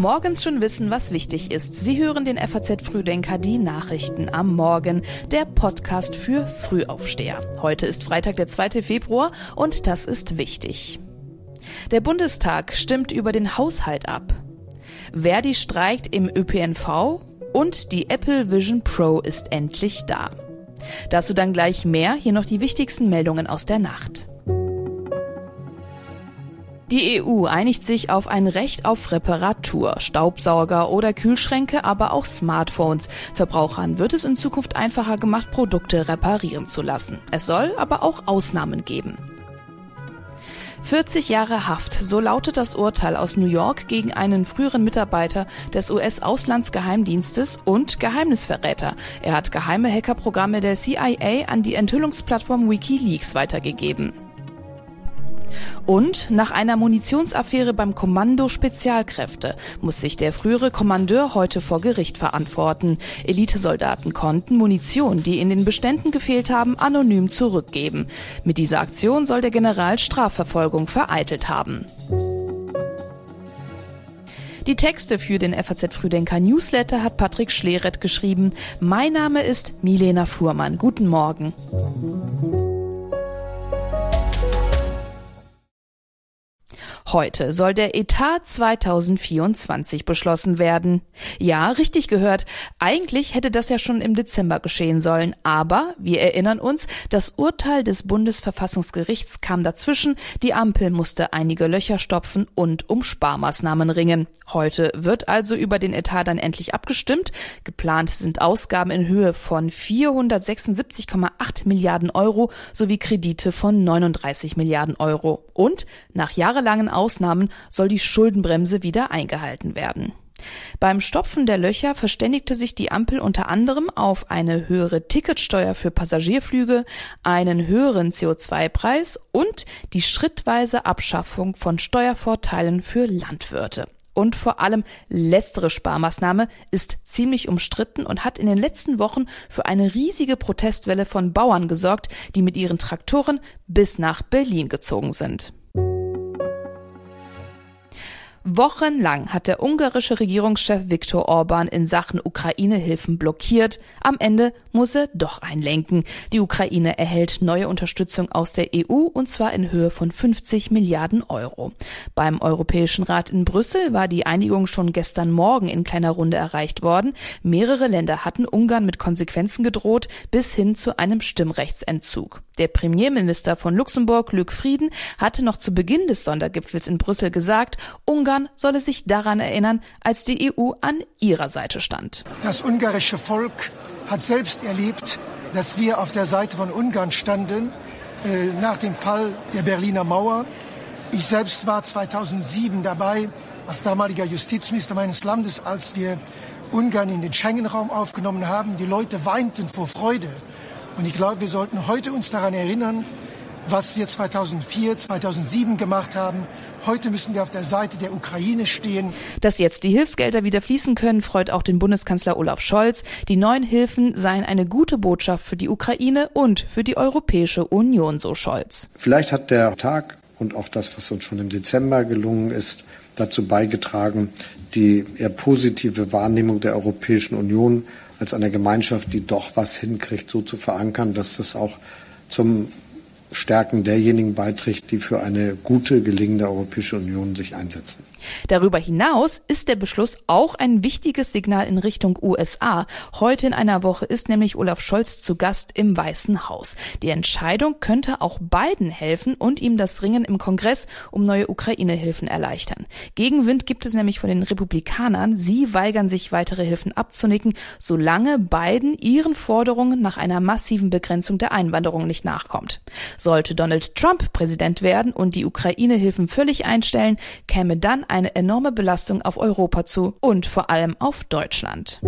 Morgens schon wissen, was wichtig ist. Sie hören den FAZ Frühdenker, die Nachrichten am Morgen, der Podcast für Frühaufsteher. Heute ist Freitag, der 2. Februar und das ist wichtig. Der Bundestag stimmt über den Haushalt ab. Verdi streikt im ÖPNV und die Apple Vision Pro ist endlich da. Dazu dann gleich mehr, hier noch die wichtigsten Meldungen aus der Nacht. Die EU einigt sich auf ein Recht auf Reparatur. Staubsauger oder Kühlschränke, aber auch Smartphones. Verbrauchern wird es in Zukunft einfacher gemacht, Produkte reparieren zu lassen. Es soll aber auch Ausnahmen geben. 40 Jahre Haft, so lautet das Urteil aus New York gegen einen früheren Mitarbeiter des US-Auslandsgeheimdienstes und Geheimnisverräter. Er hat geheime Hackerprogramme der CIA an die Enthüllungsplattform Wikileaks weitergegeben. Und nach einer Munitionsaffäre beim Kommando Spezialkräfte muss sich der frühere Kommandeur heute vor Gericht verantworten. Elitesoldaten konnten Munition, die in den Beständen gefehlt haben, anonym zurückgeben. Mit dieser Aktion soll der General Strafverfolgung vereitelt haben. Die Texte für den FAZ Früdenker Newsletter hat Patrick Schleret geschrieben. Mein Name ist Milena Fuhrmann. Guten Morgen. Heute soll der Etat 2024 beschlossen werden. Ja, richtig gehört. Eigentlich hätte das ja schon im Dezember geschehen sollen. Aber wir erinnern uns, das Urteil des Bundesverfassungsgerichts kam dazwischen. Die Ampel musste einige Löcher stopfen und um Sparmaßnahmen ringen. Heute wird also über den Etat dann endlich abgestimmt. Geplant sind Ausgaben in Höhe von 476,8 Milliarden Euro sowie Kredite von 39 Milliarden Euro. Und nach jahrelangen Ausnahmen soll die Schuldenbremse wieder eingehalten werden. Beim Stopfen der Löcher verständigte sich die Ampel unter anderem auf eine höhere Ticketsteuer für Passagierflüge, einen höheren CO2-Preis und die schrittweise Abschaffung von Steuervorteilen für Landwirte. Und vor allem letztere Sparmaßnahme ist ziemlich umstritten und hat in den letzten Wochen für eine riesige Protestwelle von Bauern gesorgt, die mit ihren Traktoren bis nach Berlin gezogen sind. Wochenlang hat der ungarische Regierungschef Viktor Orban in Sachen Ukraine-Hilfen blockiert. Am Ende muss er doch einlenken. Die Ukraine erhält neue Unterstützung aus der EU und zwar in Höhe von 50 Milliarden Euro. Beim Europäischen Rat in Brüssel war die Einigung schon gestern Morgen in kleiner Runde erreicht worden. Mehrere Länder hatten Ungarn mit Konsequenzen gedroht bis hin zu einem Stimmrechtsentzug. Der Premierminister von Luxemburg, Luc Frieden, hatte noch zu Beginn des Sondergipfels in Brüssel gesagt, Ungarn solle sich daran erinnern, als die EU an ihrer Seite stand. Das ungarische Volk hat selbst erlebt, dass wir auf der Seite von Ungarn standen äh, nach dem Fall der Berliner Mauer. Ich selbst war 2007 dabei als damaliger Justizminister meines Landes, als wir Ungarn in den Schengen-Raum aufgenommen haben. Die Leute weinten vor Freude. Und ich glaube, wir sollten heute uns daran erinnern, was wir 2004, 2007 gemacht haben. Heute müssen wir auf der Seite der Ukraine stehen. Dass jetzt die Hilfsgelder wieder fließen können, freut auch den Bundeskanzler Olaf Scholz. Die neuen Hilfen seien eine gute Botschaft für die Ukraine und für die Europäische Union, so Scholz. Vielleicht hat der Tag und auch das, was uns schon im Dezember gelungen ist, dazu beigetragen, die eher positive Wahrnehmung der Europäischen Union als einer Gemeinschaft, die doch was hinkriegt, so zu verankern, dass das auch zum Stärken derjenigen beiträgt, die für eine gute, gelingende Europäische Union sich einsetzen. Darüber hinaus ist der Beschluss auch ein wichtiges Signal in Richtung USA. Heute in einer Woche ist nämlich Olaf Scholz zu Gast im Weißen Haus. Die Entscheidung könnte auch Biden helfen und ihm das Ringen im Kongress um neue Ukraine-Hilfen erleichtern. Gegenwind gibt es nämlich von den Republikanern. Sie weigern sich, weitere Hilfen abzunicken, solange Biden ihren Forderungen nach einer massiven Begrenzung der Einwanderung nicht nachkommt. Sollte Donald Trump Präsident werden und die Ukraine-Hilfen völlig einstellen, käme dann eine enorme Belastung auf Europa zu und vor allem auf Deutschland.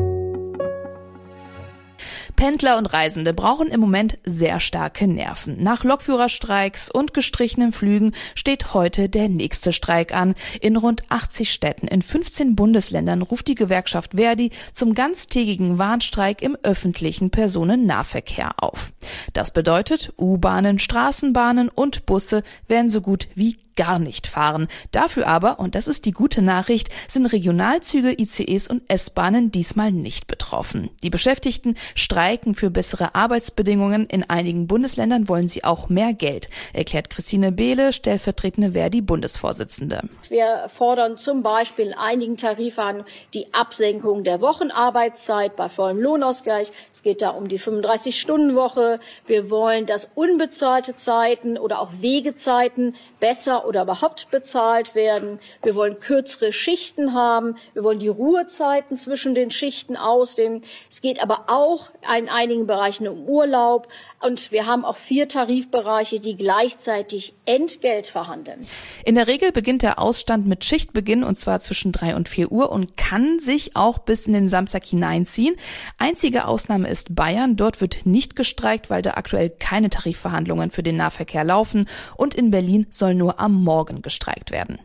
Pendler und Reisende brauchen im Moment sehr starke Nerven. Nach Lokführerstreiks und gestrichenen Flügen steht heute der nächste Streik an. In rund 80 Städten in 15 Bundesländern ruft die Gewerkschaft Verdi zum ganztägigen Warnstreik im öffentlichen Personennahverkehr auf. Das bedeutet, U-Bahnen, Straßenbahnen und Busse werden so gut wie gar nicht fahren. Dafür aber, und das ist die gute Nachricht, sind Regionalzüge, ICEs und S-Bahnen diesmal nicht betroffen. Die Beschäftigten streiken für bessere Arbeitsbedingungen. In einigen Bundesländern wollen sie auch mehr Geld, erklärt Christine Behle, stellvertretende Verdi-Bundesvorsitzende. Wir fordern zum Beispiel in einigen Tarifverhandlungen die Absenkung der Wochenarbeitszeit bei vollem Lohnausgleich. Es geht da um die 35-Stunden-Woche. Wir wollen, dass unbezahlte Zeiten oder auch Wegezeiten besser oder überhaupt bezahlt werden. Wir wollen kürzere Schichten haben. Wir wollen die Ruhezeiten zwischen den Schichten ausdehnen. Es geht aber auch in einigen Bereichen um Urlaub. Und wir haben auch vier Tarifbereiche, die gleichzeitig Entgelt verhandeln. In der Regel beginnt der Ausstand mit Schichtbeginn und zwar zwischen drei und vier Uhr und kann sich auch bis in den Samstag hineinziehen. Einzige Ausnahme ist Bayern. Dort wird nicht gestreikt, weil da aktuell keine Tarifverhandlungen für den Nahverkehr laufen und in Berlin soll nur am Morgen gestreikt werden.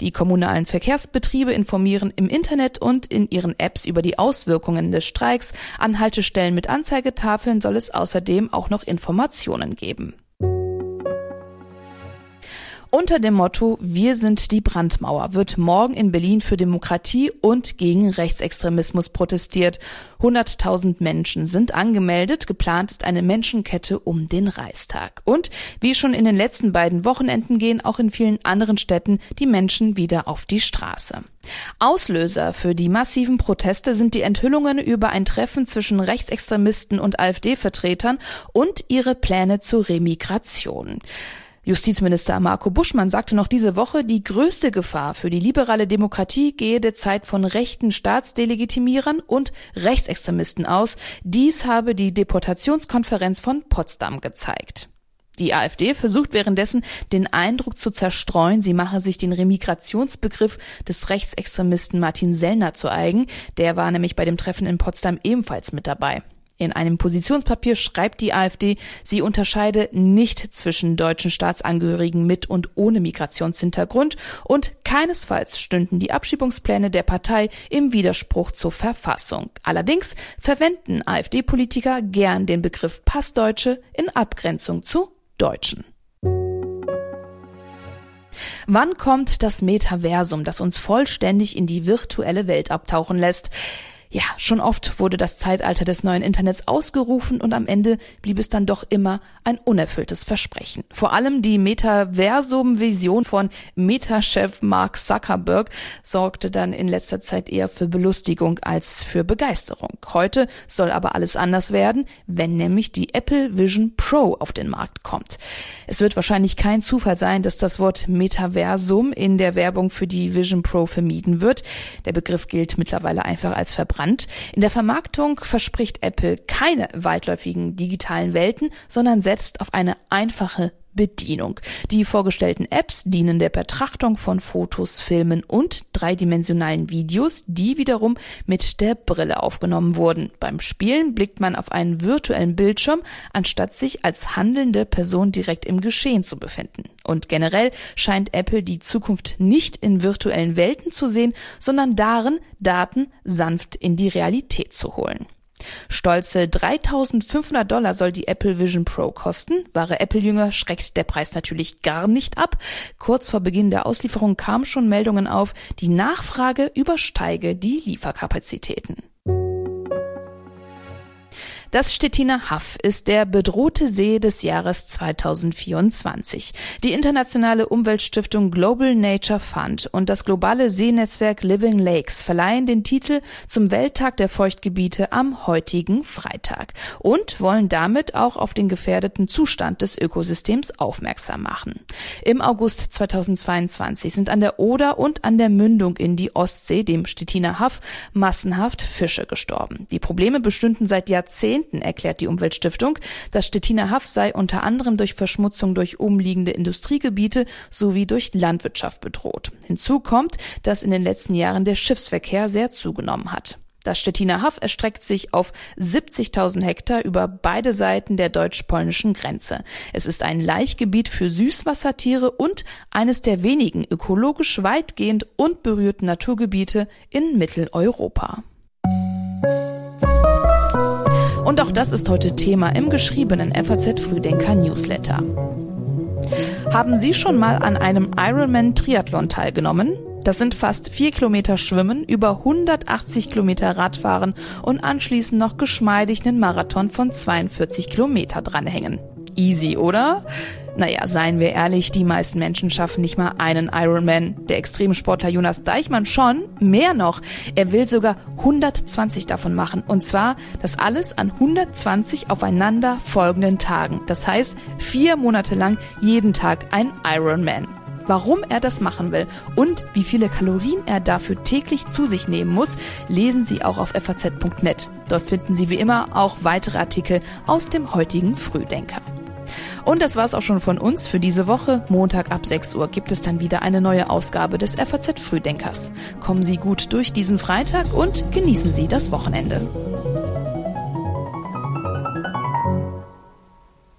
Die kommunalen Verkehrsbetriebe informieren im Internet und in ihren Apps über die Auswirkungen des Streiks. An Haltestellen mit Anzeigetafeln soll es außerdem auch noch Informationen geben. Unter dem Motto Wir sind die Brandmauer wird morgen in Berlin für Demokratie und gegen Rechtsextremismus protestiert. 100.000 Menschen sind angemeldet. Geplant ist eine Menschenkette um den Reichstag. Und wie schon in den letzten beiden Wochenenden gehen auch in vielen anderen Städten die Menschen wieder auf die Straße. Auslöser für die massiven Proteste sind die Enthüllungen über ein Treffen zwischen Rechtsextremisten und AfD-Vertretern und ihre Pläne zur Remigration. Justizminister Marco Buschmann sagte noch diese Woche, die größte Gefahr für die liberale Demokratie gehe derzeit von rechten Staatsdelegitimierern und Rechtsextremisten aus. Dies habe die Deportationskonferenz von Potsdam gezeigt. Die AfD versucht währenddessen, den Eindruck zu zerstreuen, sie mache sich den Remigrationsbegriff des Rechtsextremisten Martin Sellner zu eigen. Der war nämlich bei dem Treffen in Potsdam ebenfalls mit dabei. In einem Positionspapier schreibt die AfD, sie unterscheide nicht zwischen deutschen Staatsangehörigen mit und ohne Migrationshintergrund und keinesfalls stünden die Abschiebungspläne der Partei im Widerspruch zur Verfassung. Allerdings verwenden AfD-Politiker gern den Begriff Passdeutsche in Abgrenzung zu Deutschen. Wann kommt das Metaversum, das uns vollständig in die virtuelle Welt abtauchen lässt? Ja, schon oft wurde das Zeitalter des neuen Internets ausgerufen und am Ende blieb es dann doch immer ein unerfülltes Versprechen. Vor allem die Metaversum-Vision von Meta-Chef Mark Zuckerberg sorgte dann in letzter Zeit eher für Belustigung als für Begeisterung. Heute soll aber alles anders werden, wenn nämlich die Apple Vision Pro auf den Markt kommt. Es wird wahrscheinlich kein Zufall sein, dass das Wort Metaversum in der Werbung für die Vision Pro vermieden wird. Der Begriff gilt mittlerweile einfach als verbreitet bekannt. In der Vermarktung verspricht Apple keine weitläufigen digitalen Welten, sondern setzt auf eine einfache Bedienung. Die vorgestellten Apps dienen der Betrachtung von Fotos, Filmen und dreidimensionalen Videos, die wiederum mit der Brille aufgenommen wurden. Beim Spielen blickt man auf einen virtuellen Bildschirm, anstatt sich als handelnde Person direkt im Geschehen zu befinden. Und generell scheint Apple die Zukunft nicht in virtuellen Welten zu sehen, sondern darin, Daten sanft in die Realität zu holen. Stolze 3500 Dollar soll die Apple Vision Pro kosten. Wahre Apple-Jünger schreckt der Preis natürlich gar nicht ab. Kurz vor Beginn der Auslieferung kamen schon Meldungen auf, die Nachfrage übersteige die Lieferkapazitäten. Das Stettiner Haff ist der bedrohte See des Jahres 2024. Die internationale Umweltstiftung Global Nature Fund und das globale Seenetzwerk Living Lakes verleihen den Titel zum Welttag der Feuchtgebiete am heutigen Freitag und wollen damit auch auf den gefährdeten Zustand des Ökosystems aufmerksam machen. Im August 2022 sind an der Oder und an der Mündung in die Ostsee, dem Stettiner Haff, massenhaft Fische gestorben. Die Probleme bestünden seit Jahrzehnten erklärt die Umweltstiftung. Das Stettiner Haff sei unter anderem durch Verschmutzung durch umliegende Industriegebiete sowie durch Landwirtschaft bedroht. Hinzu kommt, dass in den letzten Jahren der Schiffsverkehr sehr zugenommen hat. Das Stettiner Haff erstreckt sich auf 70.000 Hektar über beide Seiten der deutsch-polnischen Grenze. Es ist ein Laichgebiet für Süßwassertiere und eines der wenigen ökologisch weitgehend unberührten Naturgebiete in Mitteleuropa. Und auch das ist heute Thema im geschriebenen FAZ Frühdenker Newsletter. Haben Sie schon mal an einem Ironman Triathlon teilgenommen? Das sind fast vier Kilometer Schwimmen, über 180 Kilometer Radfahren und anschließend noch geschmeidig einen Marathon von 42 Kilometer dranhängen. Easy, oder? Naja, seien wir ehrlich, die meisten Menschen schaffen nicht mal einen Ironman. Der Extremsportler Jonas Deichmann schon, mehr noch. Er will sogar 120 davon machen. Und zwar das alles an 120 aufeinander folgenden Tagen. Das heißt, vier Monate lang jeden Tag ein Ironman. Warum er das machen will und wie viele Kalorien er dafür täglich zu sich nehmen muss, lesen Sie auch auf faz.net. Dort finden Sie wie immer auch weitere Artikel aus dem heutigen Frühdenker. Und das war's auch schon von uns für diese Woche. Montag ab 6 Uhr gibt es dann wieder eine neue Ausgabe des FAZ Frühdenkers. Kommen Sie gut durch diesen Freitag und genießen Sie das Wochenende.